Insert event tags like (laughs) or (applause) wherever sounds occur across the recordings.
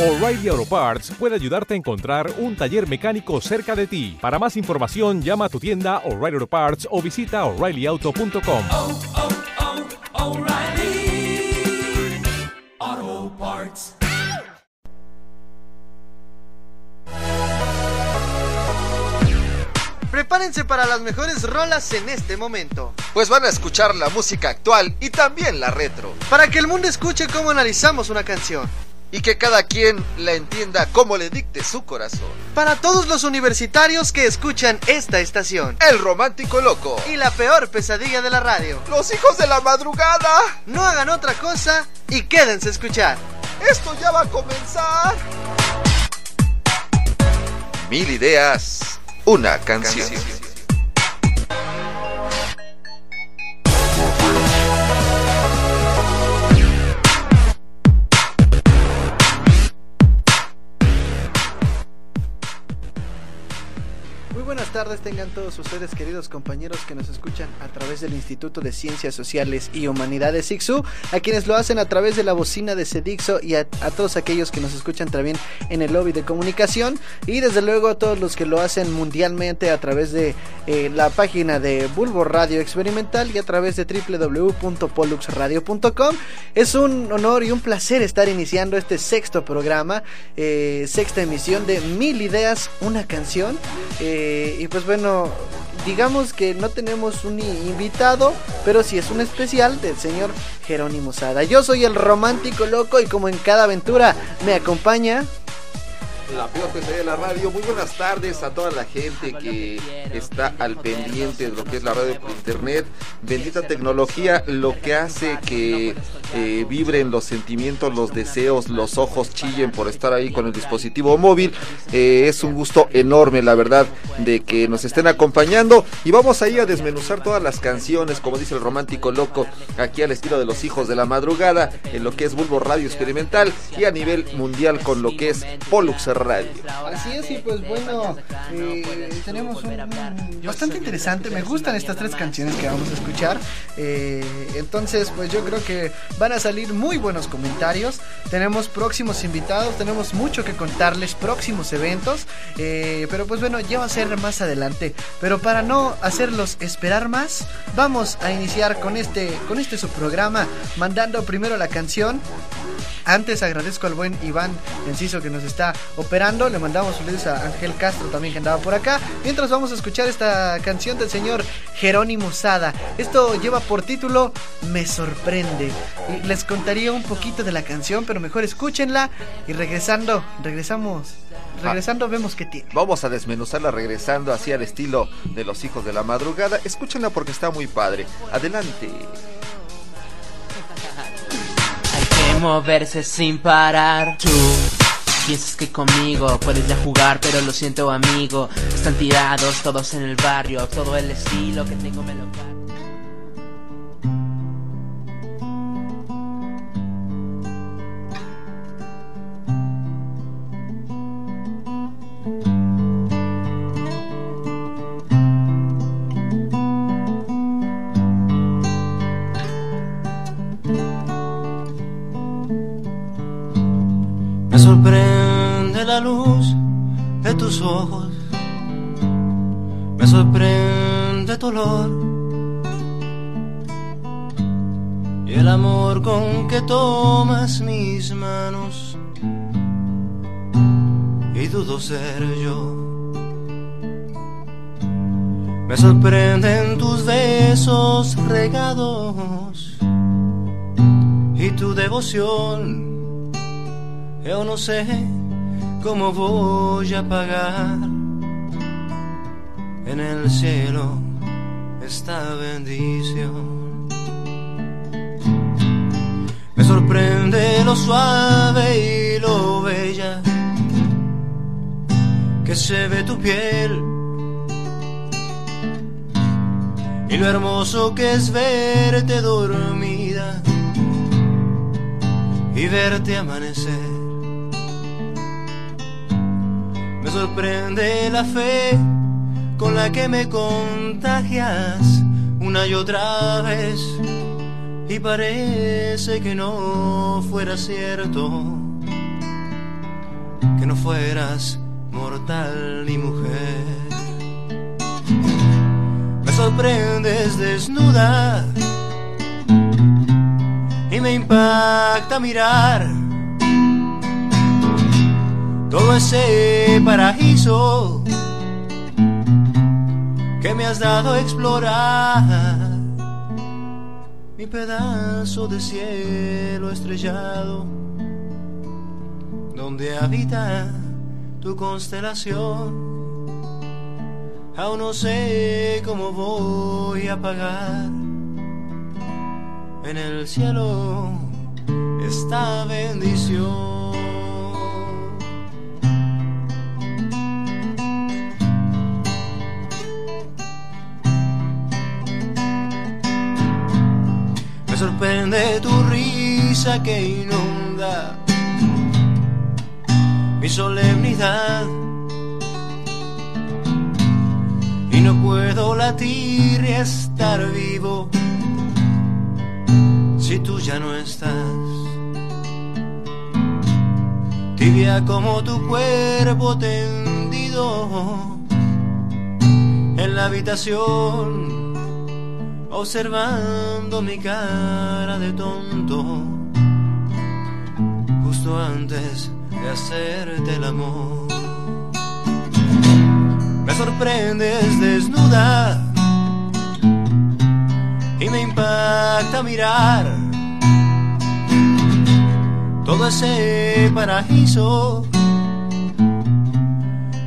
O'Reilly Auto Parts puede ayudarte a encontrar un taller mecánico cerca de ti. Para más información, llama a tu tienda O'Reilly Auto Parts o visita oreillyauto.com. oh, oh, Parts. Prepárense para las mejores rolas en este momento. Pues van a escuchar la música actual y también la retro. Para que el mundo escuche cómo analizamos una canción. Y que cada quien la entienda como le dicte su corazón. Para todos los universitarios que escuchan esta estación. El romántico loco. Y la peor pesadilla de la radio. Los hijos de la madrugada. No hagan otra cosa y quédense a escuchar. Esto ya va a comenzar. Mil ideas, una canción. Muy tardes tengan todos ustedes queridos compañeros que nos escuchan a través del Instituto de Ciencias Sociales y Humanidades ICSU, a quienes lo hacen a través de la bocina de Cedixo y a, a, todos aquellos que nos escuchan también en el lobby de comunicación y desde luego a todos los que lo hacen mundialmente a través de eh, la página de Bulbo Radio Experimental y a través de www.poluxradio.com. Es un honor y un placer estar iniciando este sexto programa, eh, sexta emisión de Mil Ideas, una canción. Eh, y pues bueno, digamos que no tenemos un invitado, pero sí es un especial del señor Jerónimo Sada. Yo soy el romántico loco y como en cada aventura me acompaña la peor pesadilla de la radio. Muy buenas tardes a toda la gente que está al pendiente de lo que es la radio por internet. Bendita tecnología, lo que hace que eh, vibren los sentimientos, los deseos, los ojos chillen por estar ahí con el dispositivo móvil. Eh, es un gusto enorme, la verdad, de que nos estén acompañando. Y vamos ahí a desmenuzar todas las canciones, como dice el romántico loco, aquí al estilo de los hijos de la madrugada, en lo que es Bulbo Radio Experimental y a nivel mundial con lo que es Pollux Radio. Así es, y pues bueno, eh, tenemos un, un, bastante interesante. Me gustan estas tres canciones que vamos a escuchar. Eh, entonces, pues yo creo que van a salir muy buenos comentarios. Tenemos próximos invitados, tenemos mucho que contarles, próximos eventos. Eh, pero pues bueno, ya va a ser más adelante. Pero para no hacerlos esperar más, vamos a iniciar con este, con este su programa, mandando primero la canción. Antes agradezco al buen Iván Enciso que nos está operando. Le mandamos saludos a Ángel Castro también que andaba por acá. Mientras vamos a escuchar esta canción del señor Jerónimo Sada. Esto lleva por título Me sorprende. Y les contaría un poquito de la canción, pero mejor escúchenla. Y regresando, regresamos. Regresando vemos que tiene. Vamos a desmenuzarla regresando así al estilo de los hijos de la madrugada. Escúchenla porque está muy padre. Adelante moverse sin parar. Tú piensas que conmigo puedes ya jugar, pero lo siento, amigo. Están tirados todos en el barrio, todo el estilo que tengo me lo la luz de tus ojos, me sorprende tu olor y el amor con que tomas mis manos y dudo ser yo. Me sorprenden tus besos regados y tu devoción. Eu não sei cómo voy a pagar en el cielo esta bendición. Me sorprende lo suave y lo bella que se ve tu piel y lo hermoso que es verte dormida y verte amanecer. Me sorprende la fe con la que me contagias una y otra vez y parece que no fuera cierto que no fueras mortal ni mujer. Me sorprendes desnuda y me impacta mirar todo ese paraíso que me has dado a explorar. Mi pedazo de cielo estrellado, donde habita tu constelación. Aún no sé cómo voy a pagar en el cielo esta bendición. Sorprende tu risa que inunda mi solemnidad. Y no puedo latir y estar vivo si tú ya no estás. Tibia como tu cuerpo tendido en la habitación, observando mi cara de tonto, justo antes de hacerte el amor. Me sorprendes desnuda y me impacta mirar todo ese paraíso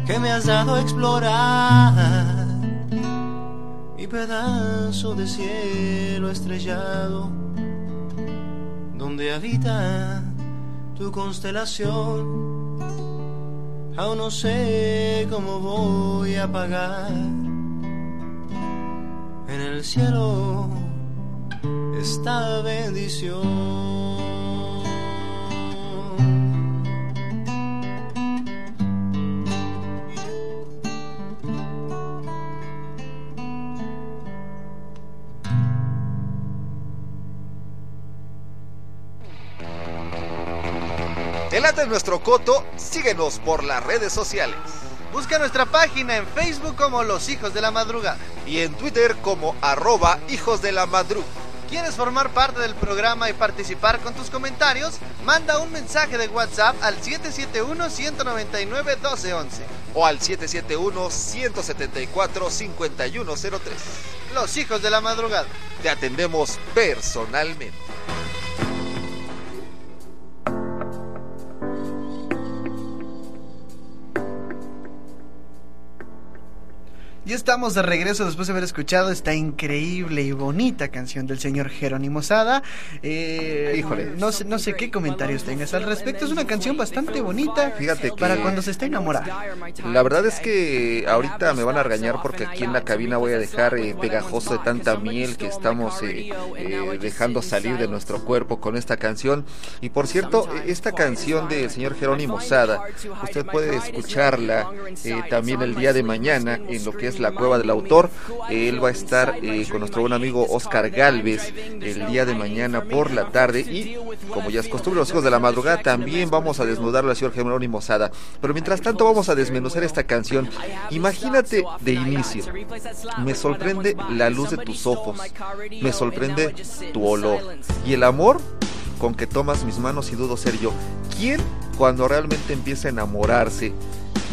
que me has dado a explorar pedazo de cielo estrellado donde habita tu constelación aún no sé cómo voy a pagar en el cielo esta bendición. Delante de nuestro coto, síguenos por las redes sociales. Busca nuestra página en Facebook como Los Hijos de la Madrugada. Y en Twitter como arroba hijos de la madru. ¿Quieres formar parte del programa y participar con tus comentarios? Manda un mensaje de WhatsApp al 771-199-1211. O al 771-174-5103. Los Hijos de la Madrugada. Te atendemos personalmente. Ya estamos de regreso después de haber escuchado esta increíble y bonita canción del señor Jerónimo Sada. Eh, Híjole. No sé, no sé qué comentarios tengas al respecto. Es una canción bastante bonita Fíjate que- para cuando se está enamorado. La verdad es que ahorita me van a regañar porque aquí en la cabina voy a dejar eh, pegajoso de tanta miel que estamos eh, eh, dejando salir de nuestro cuerpo con esta canción. Y por cierto, esta canción del señor Jerónimo Sada, usted puede escucharla también el día de mañana en lo que es la cueva del autor. Él va a estar eh, con nuestro buen amigo Oscar Galvez el día de mañana por la tarde. Y como ya es costumbre, los hijos de la madrugada también vamos a desnudarlo al señor Jerónimo Sada. Pero mientras tanto, vamos a desmenuzar esta canción. Imagínate de inicio. Me sorprende la luz de tus ojos. Me sorprende tu olor. Y el amor con que tomas mis manos y dudo ser yo. ¿Quién cuando realmente empieza a enamorarse?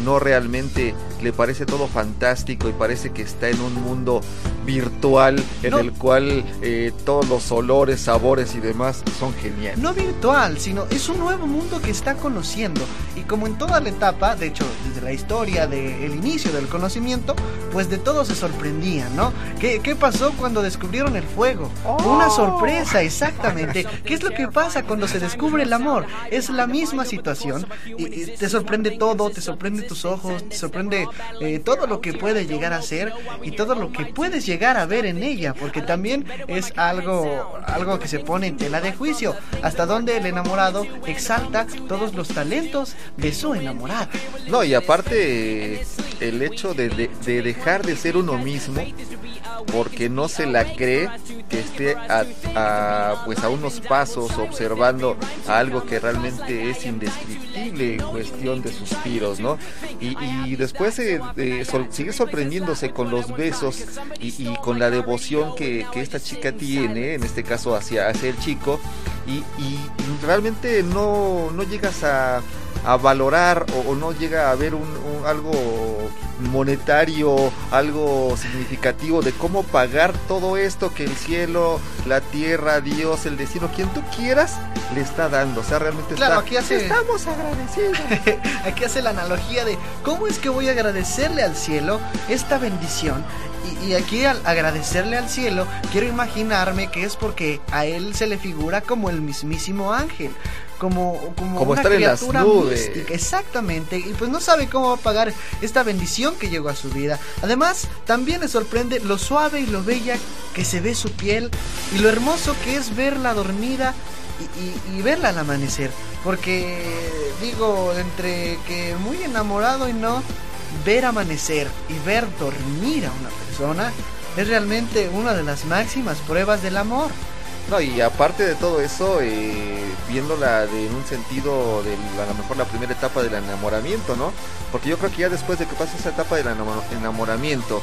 No realmente le parece todo fantástico y parece que está en un mundo virtual en No. el cual eh, todos los olores, sabores y demás son geniales. No virtual, sino es un nuevo mundo que está conociendo. Y como en toda la etapa, de hecho, desde la historia del inicio del conocimiento, pues de todo se sorprendían, ¿no? ¿Qué, qué pasó cuando descubrieron el fuego? Una sorpresa, exactamente. ¿Qué es lo que pasa cuando se descubre el amor? Es la misma situación. Y, y te sorprende todo, te sorprende tus ojos, te sorprende eh, todo lo que puede llegar a ser y todo lo que puedes llegar a ver en ella, porque también es algo, algo que se pone en tela de juicio, hasta donde el enamorado exalta todos los talentos de su enamorada. No, y aparte eh, el hecho de, de- de dejar de ser uno mismo porque no se la cree que esté a, pues a unos pasos observando algo que realmente es indescriptible en cuestión de suspiros, ¿no? Y, después eh, sigue sorprendiéndose con los besos y, con la devoción que, esta chica tiene, en este caso hacia, hacia el chico, y, realmente no, no llegas a a valorar o, no llega a haber un, algo monetario, algo significativo de cómo pagar todo esto que el cielo, la tierra, Dios, el destino, quien tú quieras, le está dando. O sea, realmente claro, está, aquí hace, estamos agradecidos. (laughs) aquí hace la analogía de cómo es que voy a agradecerle al cielo esta bendición y, aquí al agradecerle al cielo, quiero imaginarme que es porque a él se le figura como el mismísimo ángel como, como, una criatura mística, exactamente, y pues no sabe cómo va a pagar esta bendición que llegó a su vida. Además, también le sorprende lo suave y lo bella que se ve su piel y lo hermoso que es verla dormida y, verla al amanecer. Porque digo, entre que muy enamorado y no, ver amanecer y ver dormir a una persona es realmente una de las máximas pruebas del amor. No, y aparte de todo eso, eh, viéndola de, en un sentido de a lo mejor la primera etapa del enamoramiento, ¿no? Porque yo creo que ya después de que pasa esa etapa del enamoramiento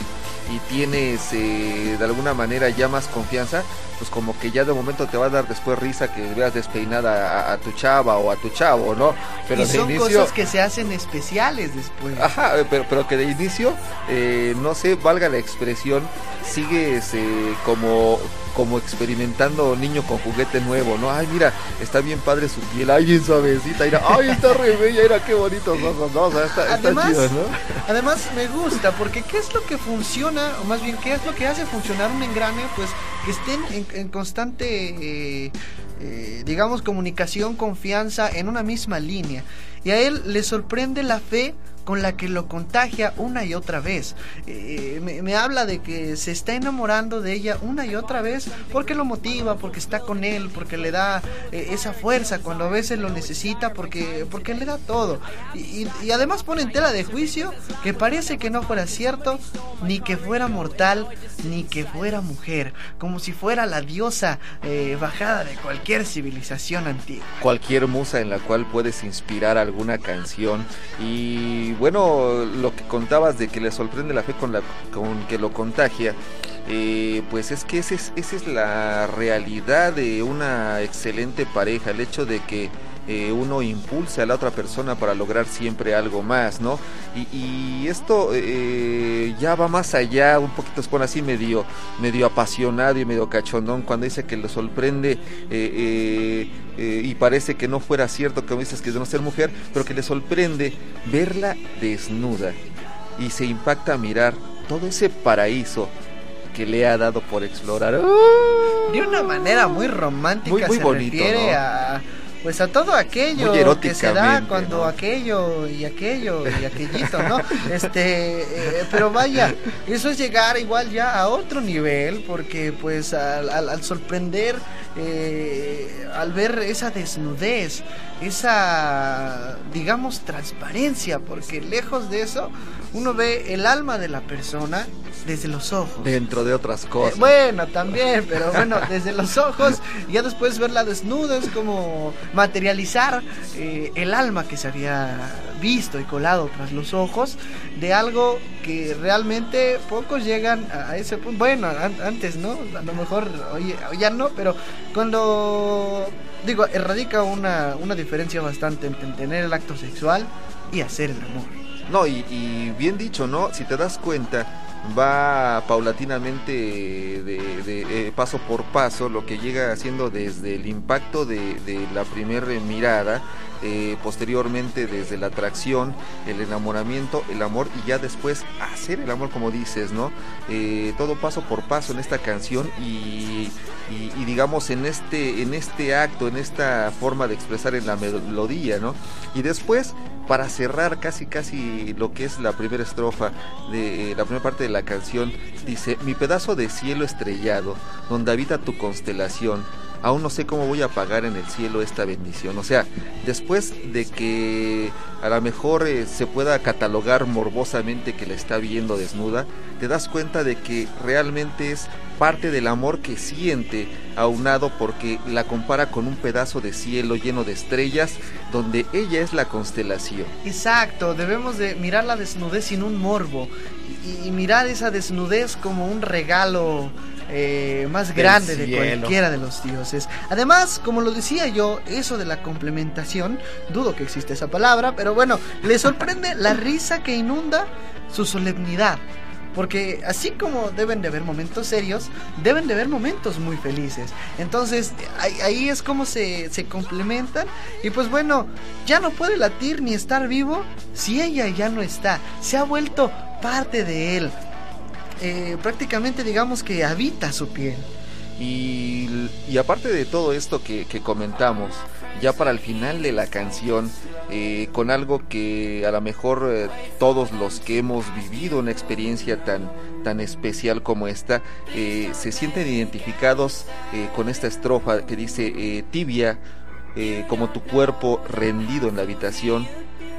y tienes eh, de alguna manera ya más confianza, pues como que ya de momento te va a dar después risa que veas despeinada a, tu chava o a tu chavo, ¿no? Pero y son cosas que se hacen especiales después. Ajá, pero, pero que de inicio, eh, no sé, valga la expresión, sigues eh, como como experimentando niño con juguete nuevo, ¿no? Ay, mira, está bien padre su piel, ay, bien suavecita, mira, ay, está re bella, mira qué bonitos ojos, ¿no? O sea, está, además, chido, ¿no? Además, me gusta, porque ¿qué es lo que funciona, o más bien, qué es lo que hace funcionar un engrane? Pues que estén en, constante, eh, eh, digamos, comunicación, confianza en una misma línea. Y a él le sorprende la fe con la que lo contagia una y otra vez. Eh, me, habla de que se está enamorando de ella una y otra vez porque lo motiva, porque está con él, porque le da eh, esa fuerza cuando a veces lo necesita, porque, porque le da todo. Y, además pone en tela de juicio que parece que no fuera cierto, ni que fuera mortal, ni que fuera mujer, como si fuera la diosa eh, bajada de cualquier civilización antigua. Cualquier musa en la cual puedes inspirar alguna canción. Y bueno, lo que contabas de que le sorprende la fe con, la, con que lo contagia, eh, pues es que esa es, esa es la realidad de una excelente pareja, el hecho de que eh, uno impulse a la otra persona para lograr siempre algo más, ¿no? Y, esto eh, ya va más allá, un poquito se pone así medio, medio apasionado y medio cachondón cuando dice que le sorprende eh, y parece que no fuera cierto que dices que es de no ser mujer, pero que le sorprende verla desnuda y se impacta a mirar todo ese paraíso que le ha dado por explorar. De una manera muy romántica muy, se bonito, refiere a pues a todo aquello que se da cuando aquello y aquello y aquellito, ¿no? Este, eh, pero vaya, eso es llegar igual ya a otro nivel, porque pues al, sorprender, eh, al ver esa desnudez, esa, digamos, transparencia, porque lejos de eso, uno ve el alma de la persona desde los ojos. Dentro de otras eh, cosas. bueno, también, pero bueno, desde los ojos, y ya después verla desnuda es como materializar eh, el alma que se había visto y colado tras los ojos de algo que realmente pocos llegan a, ese punto. Bueno, antes, ¿no? A lo mejor hoy, ya no, pero cuando digo, erradica una, una diferencia bastante entre tener el acto sexual y hacer el amor. No, y, bien dicho, ¿no? Si te das cuenta, va paulatinamente de, eh, paso por paso lo que llega haciendo desde el impacto de, la primera mirada eh, posteriormente desde la atracción, el enamoramiento, el amor y ya después hacer el amor como dices, ¿no? Eh, todo paso por paso en esta canción y, digamos en este, en este acto, en esta forma de expresar en la melodía, ¿no? Y después para cerrar casi casi lo que es la primera estrofa de la primera parte la canción dice mi pedazo de cielo estrellado donde habita tu constelación aún no sé cómo voy a pagar en el cielo esta bendición. O sea, después de que a lo mejor eh, se pueda catalogar morbosamente que la está viendo desnuda, te das cuenta de que realmente es parte del amor que siente aunado porque la compara con un pedazo de cielo lleno de estrellas donde ella es la constelación. Exacto, debemos de mirar la desnudez sin un morbo y, mirar esa desnudez como un regalo eh, más grande de cualquiera de los dioses. Además, como lo decía yo, eso de la complementación, dudo que existe esa palabra, pero bueno, le sorprende la risa que inunda su solemnidad. Porque así como deben de haber momentos serios, deben de haber momentos muy felices. Entonces ahí, es como se, se, complementan. Y pues bueno, ya no puede latir ni estar vivo si ella ya no está. Se ha vuelto parte de él. Eh, prácticamente digamos que habita su piel. Y, aparte de todo esto que, comentamos, ya para el final de la canción, eh, con algo que a lo mejor eh, todos los que hemos vivido una experiencia tan, tan especial como esta, se sienten identificados con esta estrofa que dice, tibia, como tu cuerpo rendido en la habitación,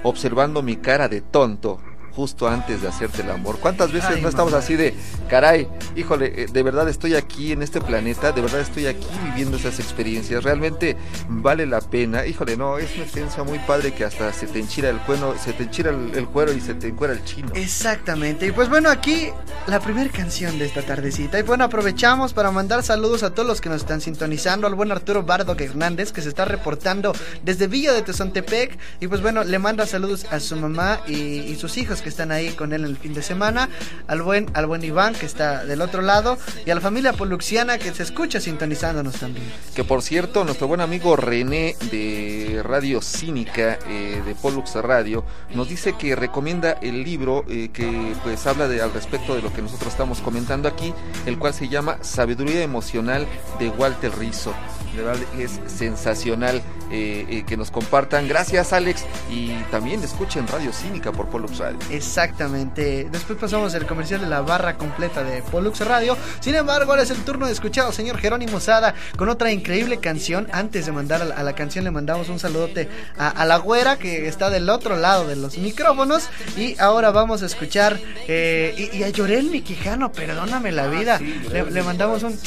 observando mi cara de tonto, justo antes de hacerte el amor. ¿Cuántas veces no estamos así de, caray, híjole, eh, de verdad estoy aquí en este planeta, de verdad estoy aquí viviendo esas experiencias, realmente vale la pena, híjole, no, es una experiencia muy padre que hasta se te enchira el cuero, se te enchira el, cuero y se te encuera el chino. Exactamente, y pues bueno, aquí la primera canción de esta tardecita, y bueno, aprovechamos para mandar saludos a todos los que nos están sintonizando, al buen Arturo Bardo Hernández, que se está reportando desde Villa de Tezontepec, y pues bueno, le manda saludos a su mamá y, y sus hijos que están ahí con él en el fin de semana, al buen, al buen Iván que está del otro lado y a la familia poluxiana que se escucha sintonizándonos también. Que por cierto, nuestro buen amigo René de Radio Cínica eh, de Pollux Radio nos dice que recomienda el libro eh, que pues habla al respecto de lo que nosotros estamos comentando aquí, el cual se llama Sabiduría Emocional de Walter Rizzo. De verdad es sensacional eh, que nos compartan. Gracias Alex y también escuchen Radio Cínica por Pollux Radio. Exactamente. Después pasamos el comercial de la barra completa de Pollux Radio. Sin embargo, ahora es el turno de escuchar al señor Jerónimo Sada con otra increíble canción. Antes de mandar a la, canción, le mandamos un saludote a, la güera que está del otro lado de los micrófonos. Y ahora vamos a escuchar eh, y, a Llorel mi Quijano, perdóname la vida. le, mandamos un,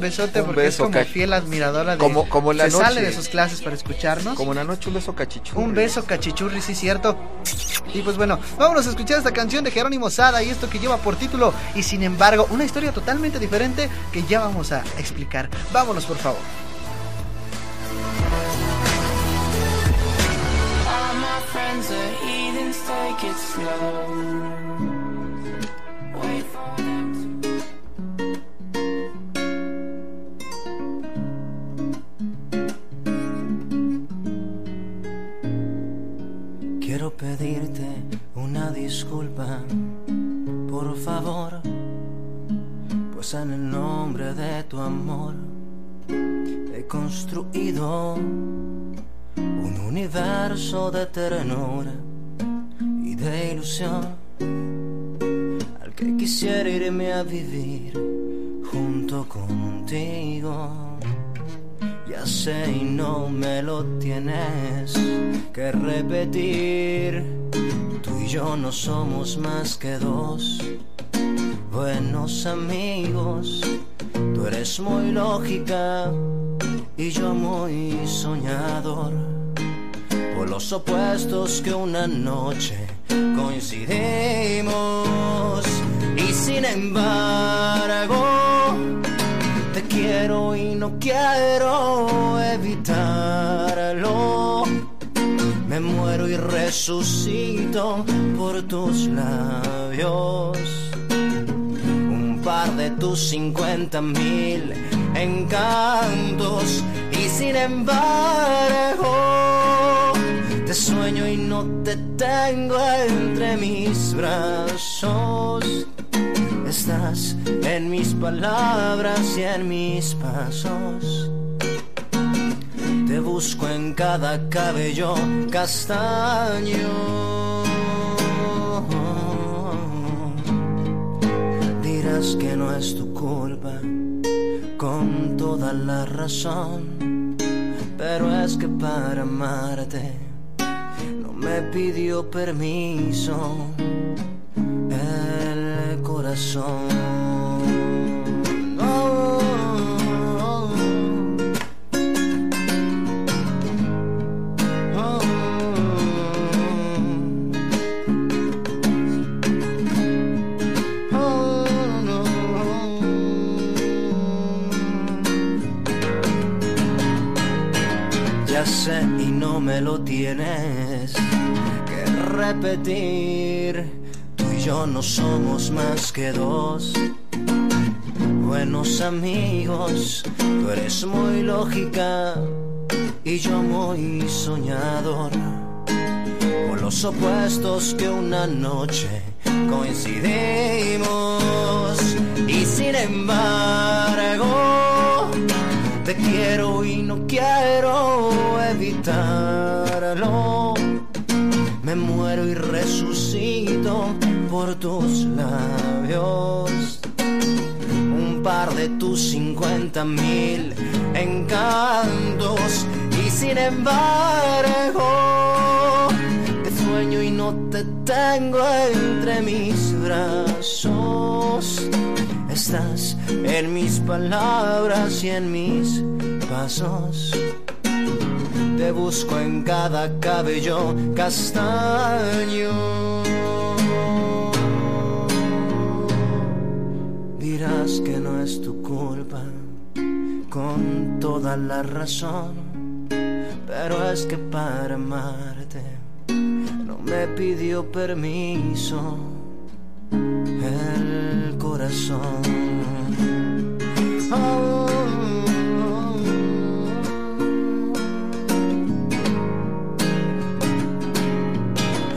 besote porque es como fiel admiradora de. Como, como la se sale de sus clases para escucharnos. Como la noche, un beso cachichurri. Un beso cachichurri, sí, cierto. Y pues bueno, vámonos a escuchar esta canción de Jerónimo Sada y esto que lleva por título y sin embargo una historia totalmente diferente que ya vamos a explicar. Vámonos por favor. Quiero de ternura y de ilusión al que quisiera irme a vivir junto contigo ya sé y no me lo tienes que repetir. Tú y yo no somos más que dos buenos amigos. Tú eres muy lógica y yo muy soñador. Los opuestos que una noche coincidimos y sin embargo te quiero y no quiero evitarlo. Me muero y resucito por tus labios. Un par de tus cincuenta mil encantos. Y sin embargo, te sueño y no te tengo entre mis brazos estás en mis palabras y en mis pasos. Te busco en cada cabello castaño. Dirás que no es tu culpa con toda la razón, pero es que para amarte me pidió permiso el corazón. y no me lo tienes que repetir. Tú y yo no somos más que dos buenos amigos. Tú eres muy lógica y yo muy soñador. Por los opuestos que una noche coincidimos y sin embargo te quiero y no quiero evitarlo. Me muero y resucito por tus labios. Un par de tus cincuenta mil encantos. Y sin embargo, te sueño y no te tengo entre mis brazos Estás en mis palabras y en mis pasos. Te busco en cada cabello castaño. Dirás que no es tu culpa, con toda la razón. Pero es que para amarte no me pidió permiso el corazón.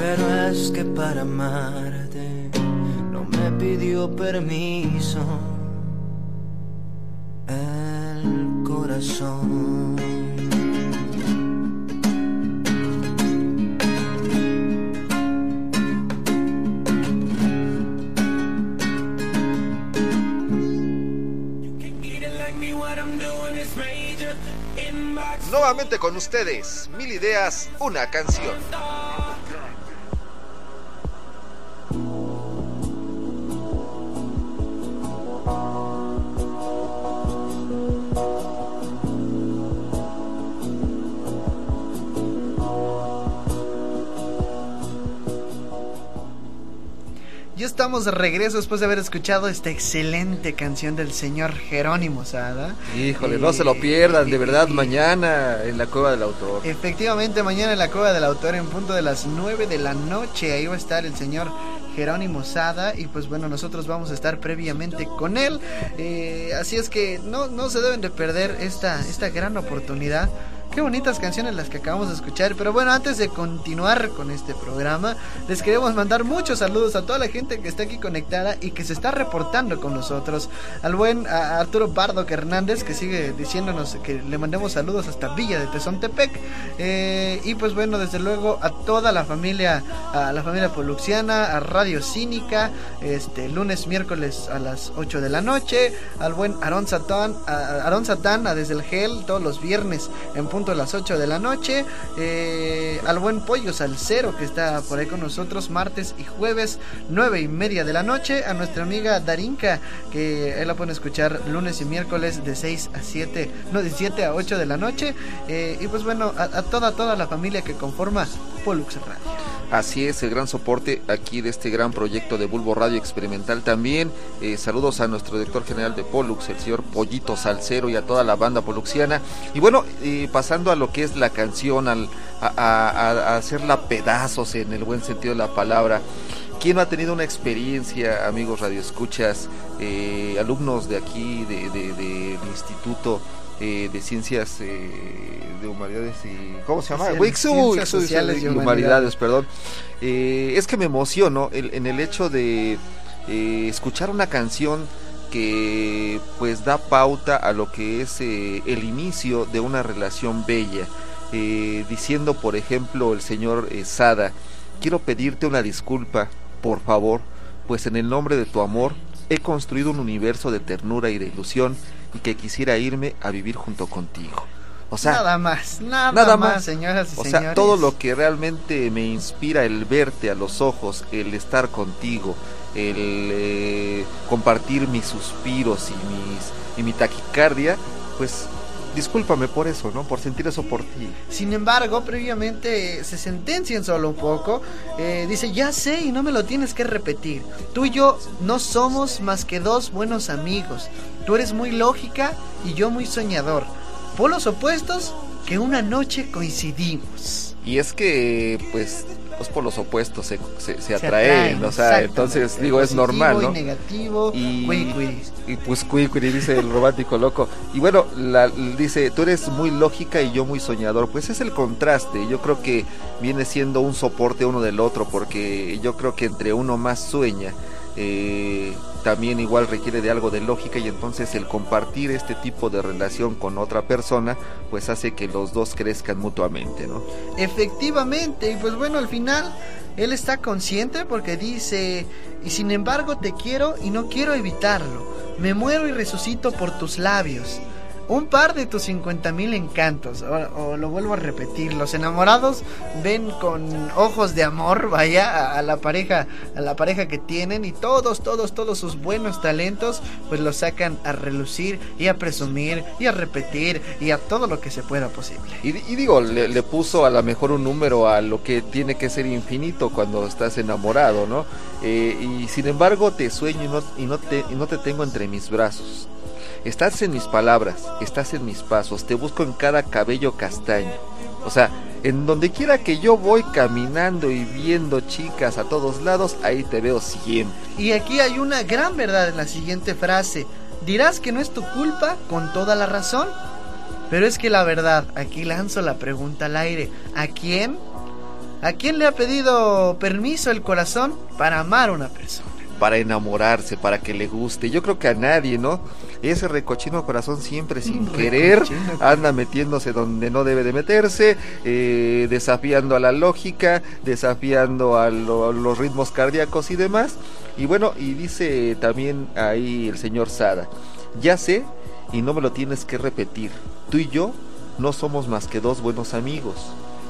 Pero es que para amarte no me pidió permiso el corazón. Nuevamente con ustedes, Mil Ideas, una canción. Estamos de regreso después de haber escuchado esta excelente canción del señor Jerónimo Sada. Híjole, no se lo pierdan, de verdad, mañana en la Cueva del Autor. Efectivamente, mañana en la Cueva del Autor en punto de las 9 de la noche. Ahí va a estar el señor Jerónimo Sada y pues bueno, nosotros vamos a estar previamente con él. Eh, así es que no, no se deben de perder esta, esta gran oportunidad. Qué bonitas canciones las que acabamos de escuchar. Pero bueno, antes de continuar con este programa, les queremos mandar muchos saludos a toda la gente que está aquí conectada y que se está reportando con nosotros. Al buen a Arturo Bardo Hernández, que sigue diciéndonos que le mandemos saludos hasta Villa de Tezontepec. Eh, y pues bueno, desde luego a toda la familia, a la familia Poluxiana, a Radio Cínica, este lunes, miércoles a las 8 de la noche. Al buen Aarón Satán, a Satán, a desde el Gel, todos los viernes en punto a las 8 de la noche. Eh, al buen Pollo Salcero que está por ahí con nosotros martes y jueves 9 y media de la noche. A nuestra amiga Darinka que él la pueden escuchar lunes y miércoles de 6 a 7, no de 7 a 8 de la noche. Eh, y pues bueno, a, toda, toda la familia que conforma Pollux Radio. Así es, el gran soporte aquí de este gran proyecto de Bulbo Radio Experimental también. Eh, saludos a nuestro director general de Pollux, el señor Pollito Salcero y a toda la banda poluxiana. Y bueno, eh, pasando a lo que es la canción, al, a, hacerla pedazos en el buen sentido de la palabra. ¿Quién no ha tenido una experiencia, amigos radioescuchas, eh, alumnos de aquí, del de, de, de instituto? Eh, de ciencias eh, de humanidades y ¿cómo se llama? Wixu, sociales y humanidades, perdón. Eh, es que me emociono el, en el hecho de escuchar una canción que pues da pauta a lo que es el inicio de una relación bella. diciendo, por ejemplo, el señor Sada, quiero pedirte una disculpa, por favor, pues en el nombre de tu amor he construido un universo de ternura y de ilusión y que quisiera irme a vivir junto contigo. O sea, nada más, nada, más, señoras y o señores. sea, todo lo que realmente me inspira el verte a los ojos, el estar contigo, el eh, compartir mis suspiros y mis y mi taquicardia, pues discúlpame por eso, ¿no? Por sentir eso por ti. Sin embargo, previamente se sentencian solo un poco. Eh, dice, ya sé y no me lo tienes que repetir. Tú y yo no somos más que dos buenos amigos. Tú eres muy lógica y yo muy soñador. Polos opuestos que una noche coincidimos. Y es que, pues, pues por los opuestos se, se, se atraen, atraen, o sea, entonces digo, es normal, ¿no? Y negativo, Y, y pues cuicuri, dice el romántico loco. Y bueno, la- dice, tú eres muy lógica y yo muy soñador. Pues es el contraste. Yo creo que viene siendo un soporte uno del otro, porque yo creo que entre uno más sueña, eh, también igual requiere de algo de lógica y entonces el compartir este tipo de relación con otra persona, pues hace que los dos crezcan mutuamente, ¿no? Efectivamente, y pues bueno, al final él está consciente porque dice, y sin embargo te quiero y no quiero evitarlo. Me muero y resucito por tus labios. Un par de tus 50 mil encantos. O, lo vuelvo a repetir, los enamorados ven con ojos de amor, vaya, a, la pareja, a la pareja que tienen y todos, todos, todos sus buenos talentos, pues los sacan a relucir y a presumir y a repetir y a todo lo que se pueda posible. Y, y digo, le, puso a lo mejor un número a lo que tiene que ser infinito cuando estás enamorado, ¿no? Eh, y sin embargo te sueño y no te tengo entre mis brazos. Estás en mis palabras, estás en mis pasos, te busco en cada cabello castaño. O sea, en donde quiera que yo voy caminando y viendo chicas a todos lados, ahí te veo siempre. Y aquí hay una gran verdad en la siguiente frase. Dirás que no es tu culpa con toda la razón. Pero es que la verdad, aquí lanzo la pregunta al aire. ¿A quién? ¿A quién le ha pedido permiso el corazón para amar a una persona? Para enamorarse, para que le guste. Yo creo que a nadie, ¿no? Ese recochino corazón siempre sin querer anda metiéndose donde no debe de meterse, eh, desafiando a la lógica, desafiando a lo- los ritmos cardíacos y demás. Y bueno, y dice también ahí el señor Sada, ya sé y no me lo tienes que repetir. Tú y yo no somos más que dos buenos amigos.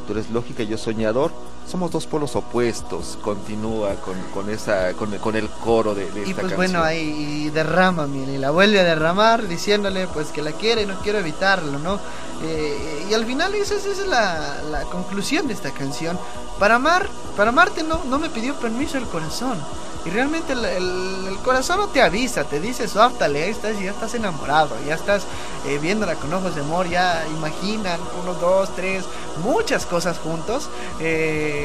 Tú eres lógica y yo soñador. Somos dos polos opuestos. Continúa con, con esa, con, el- con el coro de, de Y esta pues canción. bueno, ahí derrama, miren, y la vuelve a derramar diciéndole pues que la quiere y no quiero evitarlo, ¿no? Eh, y al final esa, es- esa es la, la conclusión de esta canción. Para amar, para amarte no, no me pidió permiso el corazón. Y realmente el, el- el corazón no te avisa, te dice, suáftale, ahí estás, y ya estás enamorado, ya estás eh, viéndola con ojos de amor, ya imaginan uno, dos, tres, muchas cosas juntos. eh,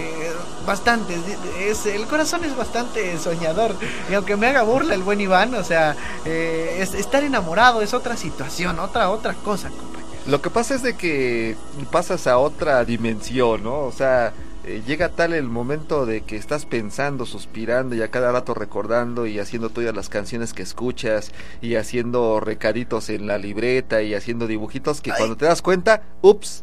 bastantes, es, el corazón es bastante soñador. Y aunque me haga burla el buen Iván, o sea, eh, es- estar enamorado es otra situación, otra, otra cosa, compañero. Lo que pasa es de que pasas a otra dimensión, ¿no? O sea, eh, llega tal el momento de que estás pensando, suspirando y a cada rato recordando y haciendo todas las canciones que escuchas y haciendo recaditos en la libreta y haciendo dibujitos que Ay. cuando te das cuenta, ups,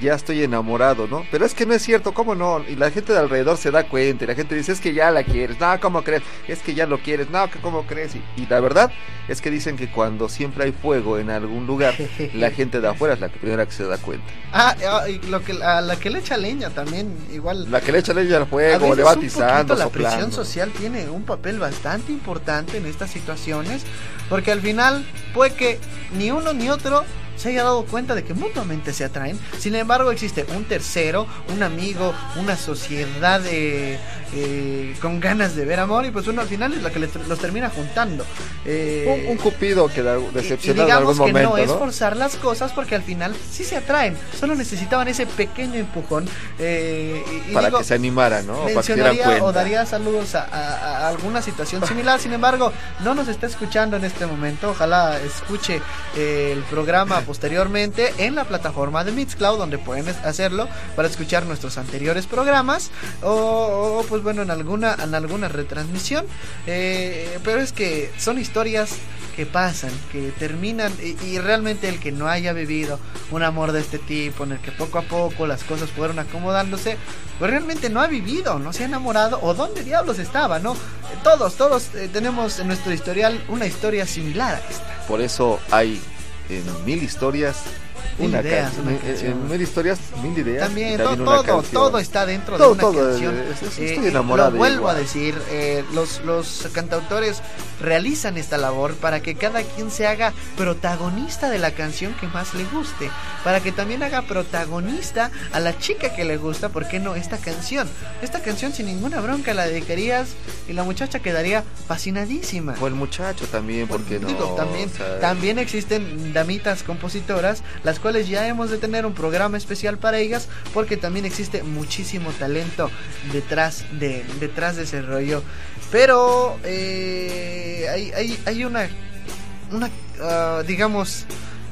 ya estoy enamorado, ¿no? Pero es que no es cierto, ¿cómo no? Y la gente de alrededor se da cuenta y la gente dice, es que ya la quieres, no, ¿cómo crees? Es que ya lo quieres, no, ¿cómo crees? Y, y la verdad es que dicen que cuando siempre hay fuego en algún lugar, (laughs) la gente de afuera es la que primera que se da cuenta. Ah, ah, y lo que, a la que le echa leña también, igual. La que le echa leña al fuego, le va atizando, la presión social tiene un papel bastante importante en estas situaciones, porque al final puede que ni uno ni otro se haya dado cuenta de que mutuamente se atraen. Sin embargo, existe un tercero, un amigo, una sociedad eh, eh, con ganas de ver amor y pues uno al final es la que los termina juntando. Eh, Un, un cupido que y decepciona en digamos algún que momento, no es ¿no? forzar las cosas porque al final sí se atraen, solo necesitaban ese pequeño empujón. eh, y- y Para digo, que se animara, ¿no? Que mencionaría cuenta. o daría saludos a, a- a alguna situación similar. Sin embargo, no nos está escuchando en este momento. Ojalá escuche eh, el programa posteriormente en la plataforma de Mixcloud, donde pueden hacerlo para escuchar nuestros anteriores programas o, o, pues bueno en alguna en alguna retransmisión. Eh, pero es que son historias que pasan, que terminan y, realmente el que no haya vivido un amor de este tipo, en el que poco a poco las cosas fueron acomodándose, pues realmente no ha vivido, no se ha enamorado o dónde diablos estaba, ¿no? Todos, todos eh, tenemos en nuestro historial una historia similar a esta. Por eso hay en mil historias Mil una ideas, una canción. en mil historias, mil ideas. También, también todo, canción. todo está dentro Todo, de una todo, canción. eh, es- es- Eh, estoy y enamorado Lo vuelvo igual. a decir, eh, los, los cantautores realizan esta labor para que cada quien se haga protagonista de la canción que más le guste, para que también haga protagonista a la chica que le gusta, ¿por qué no esta canción? Esta canción sin ninguna bronca la dedicarías y la muchacha quedaría fascinadísima. O el muchacho también, porque no. Digo, también, también existen damitas compositoras, las cuales ya hemos de tener un programa especial para ellas, porque también existe muchísimo talento detrás de, detrás de ese rollo. Pero eh, hay, hay, hay una, una ah, digamos,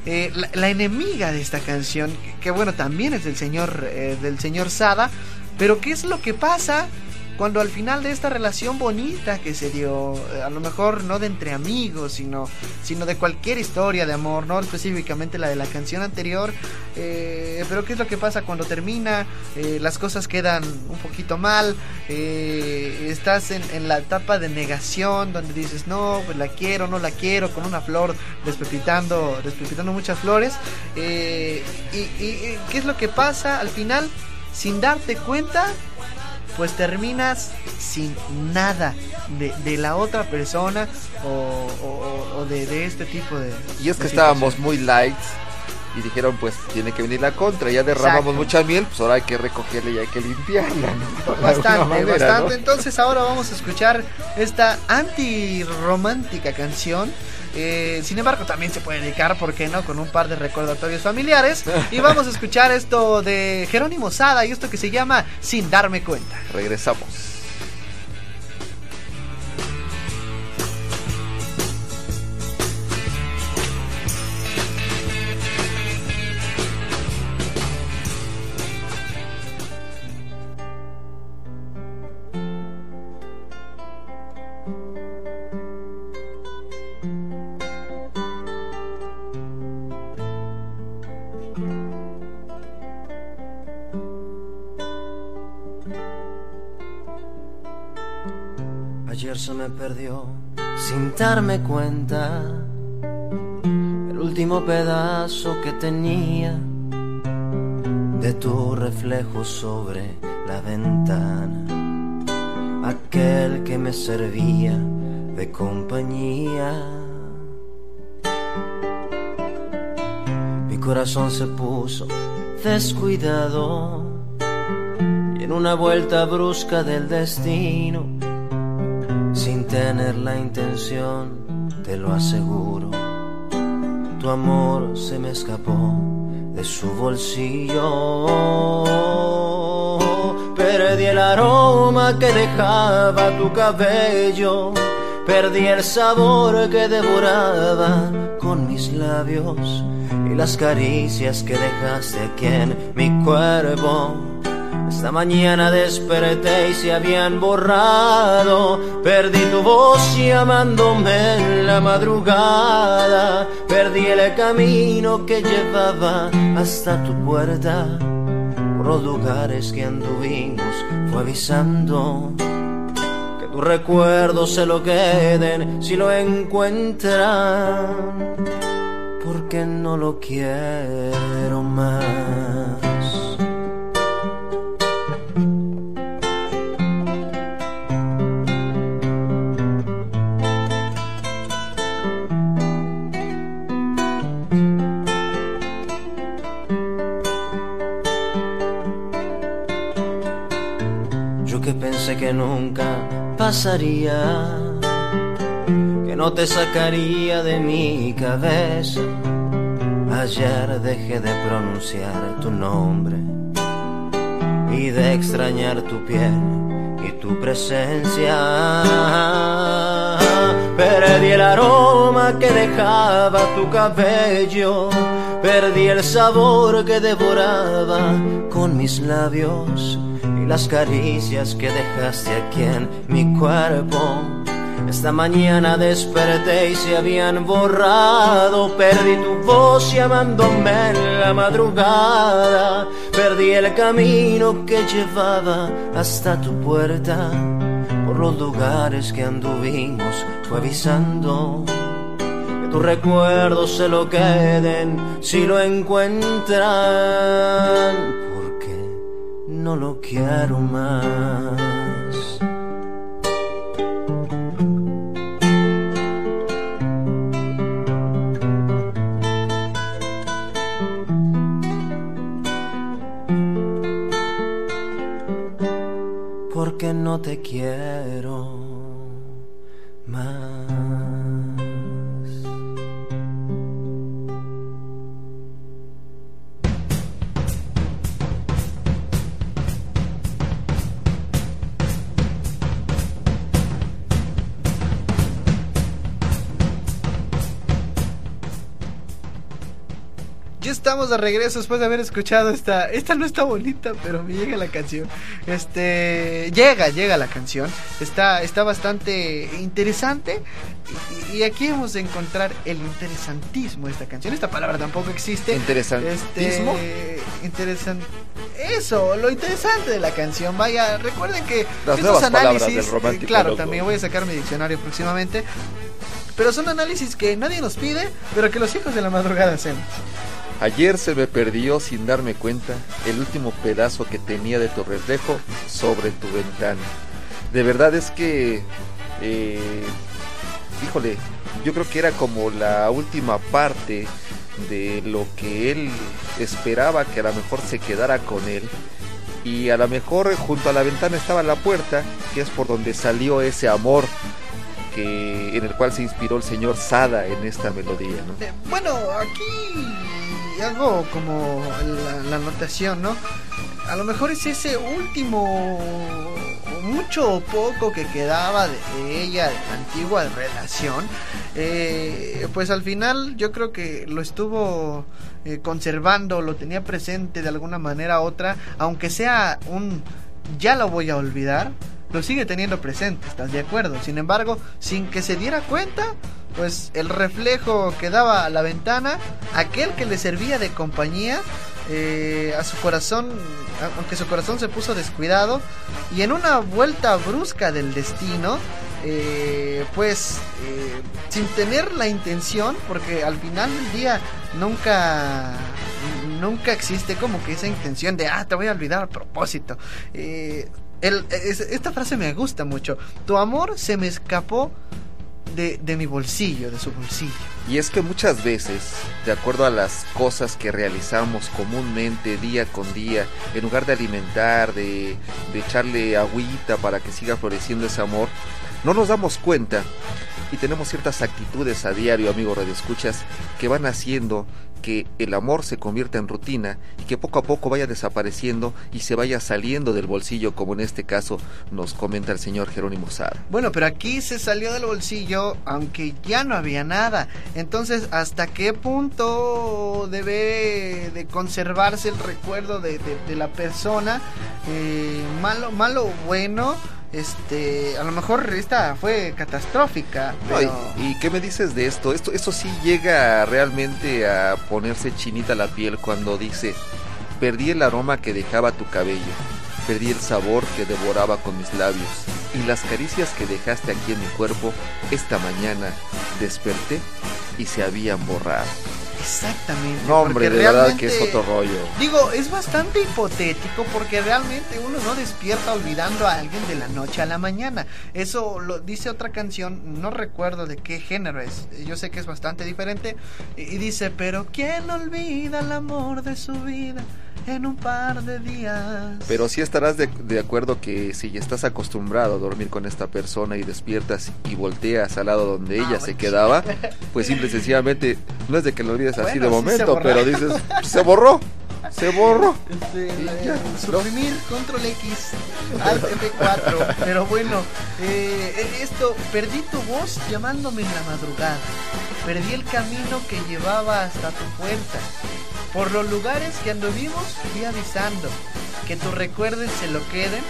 eh, la, enemiga de esta canción, que, que, bueno, también es del señor, eh, del señor Sada, pero ¿qué es lo que pasa? Cuando al final de esta relación bonita que se dio, eh, a lo mejor no de entre amigos, sino, sino de cualquier historia de amor, no específicamente la de la canción anterior, eh, pero ¿qué es lo que pasa cuando termina? Eh, las cosas quedan un poquito mal, eh, estás en, en la etapa de negación, donde dices, no, pues la quiero, no la quiero, con una flor despepitando, despepitando muchas flores, y ¿qué es lo que pasa al final? Sin darte cuenta, pues terminas sin nada de, de la otra persona o, o- o de, de este tipo de... Y es que estábamos muy light y dijeron, pues tiene que venir la contra. Ya derramamos Exacto. mucha miel, pues ahora hay que recogerla y hay que limpiarla. ¿no? (laughs) Bastante, manera, bastante. ¿no? Entonces ahora vamos a escuchar esta antirromántica canción. Eh, sin embargo, también se puede dedicar, ¿por qué no?, con un par de recordatorios familiares. Y vamos a escuchar esto de Jerónimo Sada y esto que se llama Sin darme cuenta. Regresamos. Darme cuenta. El último pedazo que tenía de tu reflejo sobre la ventana, aquel que me servía de compañía. Mi corazón se puso descuidado y en una vuelta brusca del destino tener la intención, te lo aseguro. Tu amor se me escapó de su bolsillo. Perdí el aroma que dejaba tu cabello. Perdí el sabor que devoraba con mis labios y las caricias que dejaste aquí en mi cuerpo. Esta mañana desperté y se habían borrado. Perdí tu voz llamándome en la madrugada. Perdí el camino que llevaba hasta tu puerta. Por los lugares que anduvimos fue avisando. Que tus recuerdos se lo queden si lo encuentran. Porque no lo quiero más. Que nunca pasaría, que no te sacaría de mi cabeza. Ayer dejé de pronunciar tu nombre y de extrañar tu piel y tu presencia. Perdí el aroma que dejaba tu cabello, perdí el sabor que devoraba con mis labios las caricias que dejaste aquí en mi cuerpo. Esta mañana desperté y se habían borrado. Perdí tu voz llamándome en la madrugada. Perdí el camino que llevaba hasta tu puerta. Por los lugares que anduvimos fue avisando. Que tus recuerdos se lo queden si lo encuentran. No lo quiero más. porque no te quiero estamos de regreso después de haber escuchado esta. Esta no está bonita, pero me llega la canción. Este. Llega, llega la canción. Está, está bastante interesante. Y, y aquí hemos de encontrar el interesantismo de esta canción. Esta palabra tampoco existe. ¿Interesantismo? Este, interesan- Eso, lo interesante de la canción. Vaya, recuerden que Las palabras análisis. del romántico claro, loco. también voy a sacar mi diccionario próximamente. Pero son análisis que nadie nos pide, pero que los hijos de la madrugada hacemos. Ayer se me perdió sin darme cuenta el último pedazo que tenía de tu reflejo sobre tu ventana. De verdad es que, eh, híjole, yo creo que era como la última parte de lo que él esperaba que a lo mejor se quedara con él. Y a lo mejor junto a la ventana estaba la puerta, que es por donde salió ese amor que, en el cual se inspiró el señor Sada en esta melodía. ¿no? Eh, Bueno, aquí hago como la, anotación, ¿no? A lo mejor es ese último, mucho o poco que quedaba de, de ella, de la antigua relación. Eh, pues al final yo creo que lo estuvo eh, conservando, lo tenía presente de alguna manera u otra, aunque sea un ya lo voy a olvidar, lo sigue teniendo presente, ¿estás de acuerdo? Sin embargo, sin que se diera cuenta, pues el reflejo que daba a la ventana, aquel que le servía de compañía, eh, a su corazón, aunque su corazón se puso descuidado, y en una vuelta brusca del destino, eh, pues eh, sin tener la intención, porque al final del día nunca nunca existe como que esa intención de ah te voy a olvidar a propósito. Eh, el- es- esta frase me gusta mucho. Tu amor se me escapó de, de mi bolsillo, de su bolsillo. Y es que muchas veces, de acuerdo a las cosas que realizamos comúnmente día con día, en lugar de alimentar, de, de echarle agüita para que siga floreciendo ese amor, no nos damos cuenta y tenemos ciertas actitudes a diario, amigo Escuchas, que van haciendo que el amor se convierta en rutina y que poco a poco vaya desapareciendo y se vaya saliendo del bolsillo, como en este caso nos comenta el señor Jerónimo Sada. Bueno, pero aquí se salió del bolsillo aunque ya no había nada. Entonces, ¿hasta qué punto debe de conservarse el recuerdo de, la persona? Eh, malo, malo bueno. Este, a lo mejor esta fue catastrófica. No, Pero... ¿y, y qué me dices de esto? Esto, esto sí llega realmente a ponerse chinita la piel cuando dice, perdí el aroma que dejaba tu cabello, perdí el sabor que devoraba con mis labios y las caricias que dejaste aquí en mi cuerpo, esta mañana desperté y se habían borrado. Exactamente. No, hombre, de verdad que es otro rollo. Digo, es bastante hipotético porque realmente uno no despierta olvidando a alguien de la noche a la mañana. Eso lo dice otra canción, no recuerdo de qué género es. Yo sé que es bastante diferente. Y y dice, pero ¿quién olvida el amor de su vida en un par de días? Pero sí estarás de, de acuerdo que si ya estás acostumbrado a dormir con esta persona y despiertas y volteas al lado donde ella Ah, se bueno. quedaba, (laughs) pues simple y sencillamente, no es de que lo olvides así de sí se momento, pero dices, se borró, se borró. Este, Y la- ya, suprimir control X al F4 pero bueno eh, esto perdí tu voz llamándome en la madrugada perdí el camino que llevaba hasta tu puerta por los lugares que anduvimos fui avisando que tus recuerdos se lo queden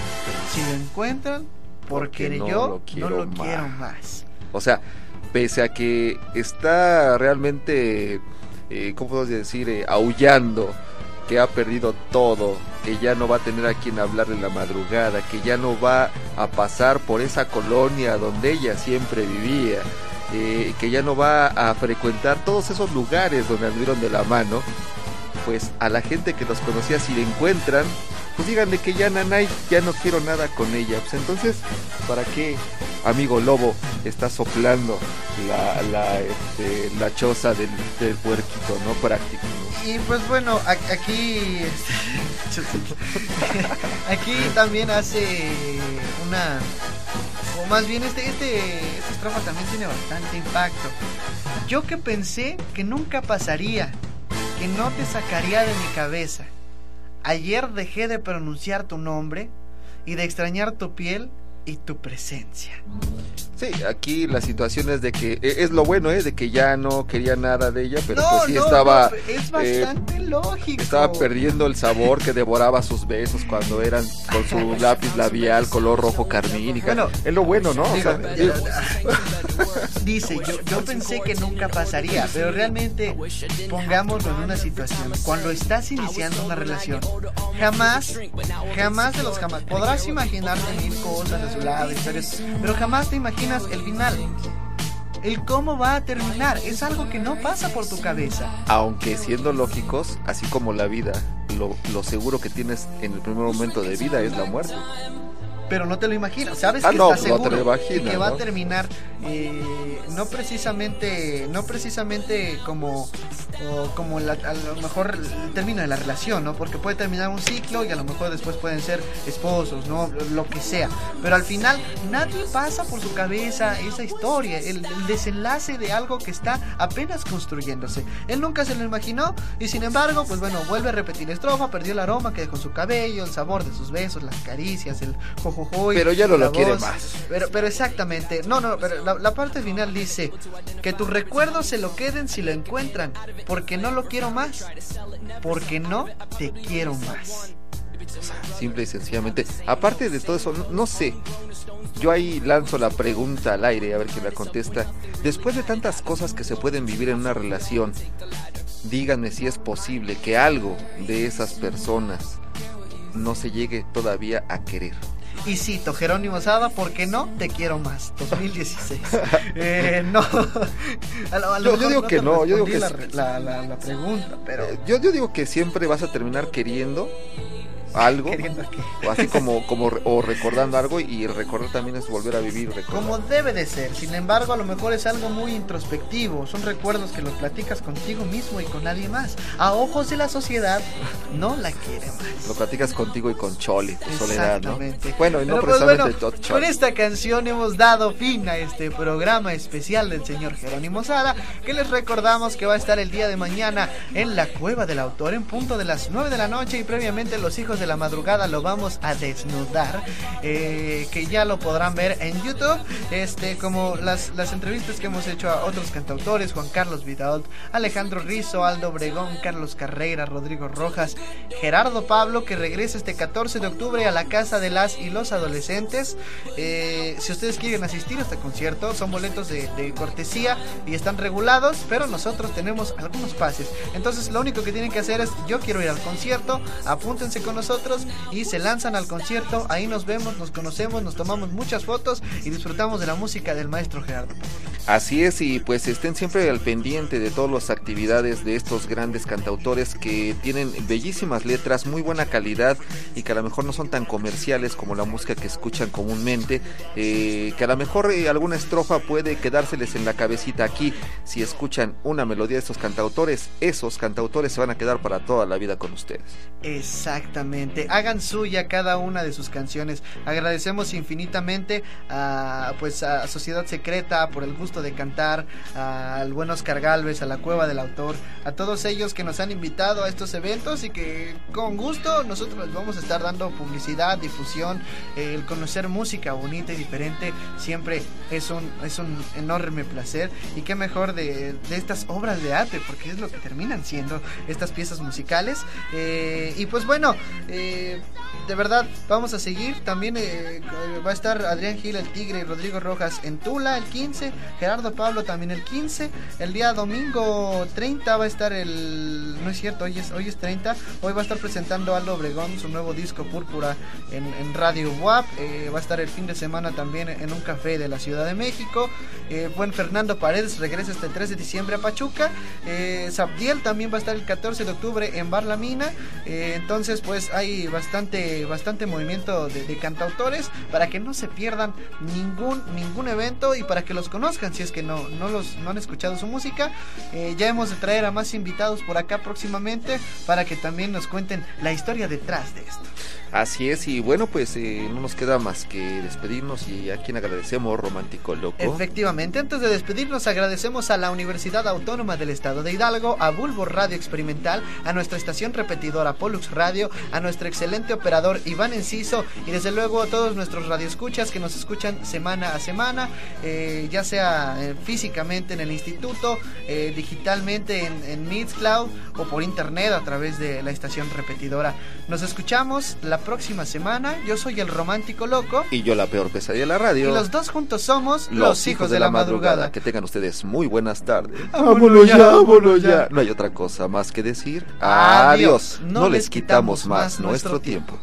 si lo encuentran porque, yo no lo quiero más. O sea, pese a que está realmente, eh, ¿cómo puedo decir?, eh, aullando, que ha perdido todo, que ya no va a tener a quien hablar en la madrugada, que ya no va a pasar por esa colonia donde ella siempre vivía, eh, que ya no va a frecuentar todos esos lugares donde anduvieron de la mano, pues a la gente que los conocía si le encuentran, pues díganle que ya Nanay ya no quiero nada con ella. Pues entonces, ¿para qué, amigo lobo, está soplando la, este, la choza del, del puerquito, no práctico? Y pues bueno, aquí (laughs) aquí también hace una o más bien este este esta estrofa también tiene bastante impacto. Yo que pensé que nunca pasaría, que no te sacaría de mi cabeza. Ayer dejé de pronunciar tu nombre y de extrañar tu piel y tu presencia. Sí, aquí la situación es de que e, es lo bueno, ¿eh? De que ya no quería nada de ella, pero pues sí estaba. es bastante eh, lógico. Estaba perdiendo el sabor que devoraba sus besos cuando eran con su (laughs) lápiz labial color rojo carmín. Y bueno, es lo bueno, ¿no? dice, yo, yo pensé que nunca pasaría, pero realmente pongámoslo en una situación. Cuando estás iniciando una relación, jamás, jamás de los jamás, podrás imaginarte mil cosas a su lado, historias, pero jamás te imaginas el final. El cómo va a terminar es algo que no pasa por tu cabeza. Aunque siendo lógicos, así como la vida, lo, lo seguro que tienes en el primer momento de vida es la muerte pero no te lo imaginas. Sabes ah, que no, está pues seguro y que va a terminar eh, no precisamente no precisamente como como la, a lo mejor el término de la relación, ¿no? Porque puede terminar un ciclo y a lo mejor después pueden ser esposos, ¿no? Lo que sea. Pero al final nadie pasa por su cabeza esa historia, el, el desenlace de algo que está apenas construyéndose. Él nunca se lo imaginó y sin embargo, pues bueno, vuelve a repetir la estrofa, perdió el aroma que dejó su cabello, el sabor de sus besos, las caricias, el Pero ya no lo quiere más. Pero, pero exactamente, no, no, pero la, la parte final dice que tus recuerdos se lo queden si lo encuentran, porque no lo quiero más, porque no te quiero más. Simple y sencillamente. Aparte de todo eso, no, no, sé. Yo ahí lanzo la pregunta al aire a ver quién la contesta. Después de tantas cosas que se pueden vivir en una relación, díganme si es posible que algo de esas personas no se llegue todavía a querer. Y cito, Jerónimo Sada, ¿por qué no? Te quiero más. 2016. (laughs) eh, no. A lo, a lo yo, yo, digo no que no, yo digo que la, la, la, la, pregunta, pero. Eh, yo, yo digo que siempre vas a terminar queriendo algo o así como como o recordando algo y recordar también es volver a vivir recordar. como debe de ser. Sin embargo a lo mejor es algo muy introspectivo. Son recuerdos que los platicas contigo mismo y con nadie más. A ojos de la sociedad no la quiere más. Lo platicas contigo y con Chole tu soledad no bueno y no Pero precisamente pues bueno, con esta canción hemos dado fin a este programa especial del señor Jerónimo Sada que les recordamos que va a estar el día de mañana en la cueva del autor en punto de las 9 de la noche y previamente los hijos de de la madrugada lo vamos a desnudar, eh, que ya lo podrán ver en YouTube, este como las, las entrevistas que hemos hecho a otros cantautores, Juan Carlos Vidal, Alejandro Rizo, Aldo Obregón, Carlos Carrera, Rodrigo Rojas, Gerardo Pablo, que regresa este 14 de octubre a la Casa de las y los Adolescentes. Eh, si ustedes quieren asistir a este concierto, son boletos de, de cortesía y están regulados, pero nosotros tenemos algunos pases. Entonces lo único que tienen que hacer es, yo quiero ir al concierto, apúntense con nosotros y se lanzan al concierto. Ahí nos vemos, nos conocemos, nos tomamos muchas fotos y disfrutamos de la música del maestro Gerardo. Así es, y pues estén siempre al pendiente de todas las actividades de estos grandes cantautores que tienen bellísimas letras, muy buena calidad y que a lo mejor no son tan comerciales como la música que escuchan comúnmente, eh, que a lo mejor eh, alguna estrofa puede quedárseles en la cabecita aquí. Si escuchan una melodía de estos cantautores, esos cantautores se van a quedar para toda la vida con ustedes. Exactamente, hagan suya cada una de sus canciones. Agradecemos infinitamente a, pues, a Sociedad Secreta por el gusto de cantar, al buen Oscar Galvez, a la Cueva del Autor, a todos ellos que nos han invitado a estos eventos y que con gusto nosotros les vamos a estar dando publicidad, difusión, el conocer música bonita y diferente siempre es un, es un enorme placer y qué mejor de, de estas obras de arte, porque es lo que terminan siendo estas piezas musicales. Eh, y pues bueno, Eh, de verdad, vamos a seguir. También eh, va a estar Adrián Gil, el Tigre, y Rodrigo Rojas en Tula el 15. Gerardo Pablo también el 15. El día domingo 30 va a estar el. No es cierto, hoy es, hoy es 30. Hoy va a estar presentando Aldo Obregón su nuevo disco Púrpura en, Radio WAP. Eh, va a estar el fin de semana también en un café de la Ciudad de México. Eh, buen Fernando Paredes regresa este 3 de diciembre a Pachuca. Eh, Sabdiel también va a estar el 14 de octubre en Bar La Mina. Eh, entonces, pues hay bastante, bastante movimiento de, cantautores para que no se pierdan ningún, ningún evento y para que los conozcan si es que no, no, los, no han escuchado su música. Eh, ya hemos de traer a más invitados por acá próximamente para que también nos cuenten la historia detrás de esto. Así es, y bueno, pues eh, no nos queda más que despedirnos y a quien agradecemos, Romántico Loco. Efectivamente, antes de despedirnos agradecemos a la Universidad Autónoma del Estado de Hidalgo, a Bulbo Radio Experimental, a nuestra estación repetidora Pollux Radio, a nuestro excelente operador Iván Enciso y desde luego a todos nuestros radioescuchas que nos escuchan semana a semana, eh, ya sea eh, físicamente en el instituto, digitalmente en, en Mixcloud o por internet a través de la estación repetidora. Nos escuchamos la próxima semana. Yo soy el romántico loco. Y yo la peor pesadilla de la radio. Y los dos juntos somos los, hijos, de, la, madrugada. Que tengan ustedes muy buenas tardes. Vámonos ya, vámonos ya. No hay otra cosa más que decir. Adiós. No, les quitamos más nuestro tiempo.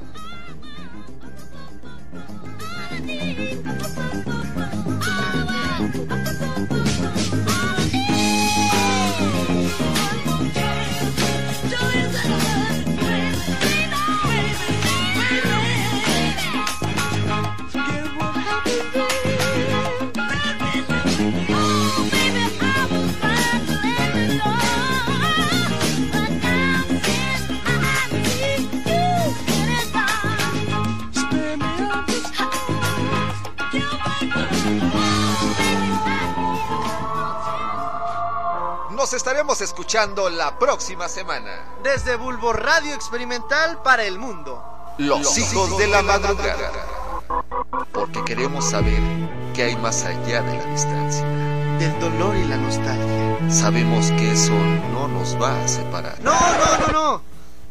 Nos estaremos escuchando la próxima semana. Desde Bulbo Radio Experimental para el mundo. Los, hijos, de, la, madrugada. Porque queremos saber qué hay más allá de la distancia. Del dolor y la nostalgia. Sabemos que eso no nos va a separar. No, no, no, no.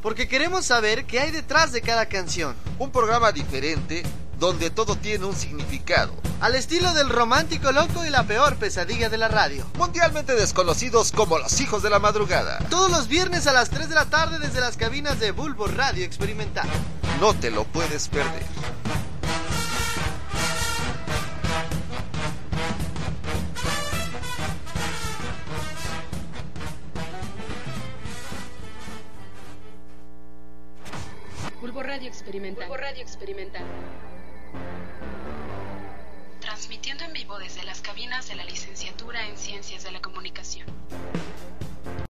Porque queremos saber qué hay detrás de cada canción. Un programa diferente donde todo tiene un significado. Al estilo del romántico loco y la peor pesadilla de la radio. Mundialmente desconocidos como los hijos de la madrugada. Todos los viernes a las 3 de la tarde desde las cabinas de Bulbo Radio Experimental. No te lo puedes perder. Bulbo Radio Experimental. Bulbo Radio Experimental. Transmitiendo en vivo desde las cabinas de la Licenciatura en Ciencias de la Comunicación.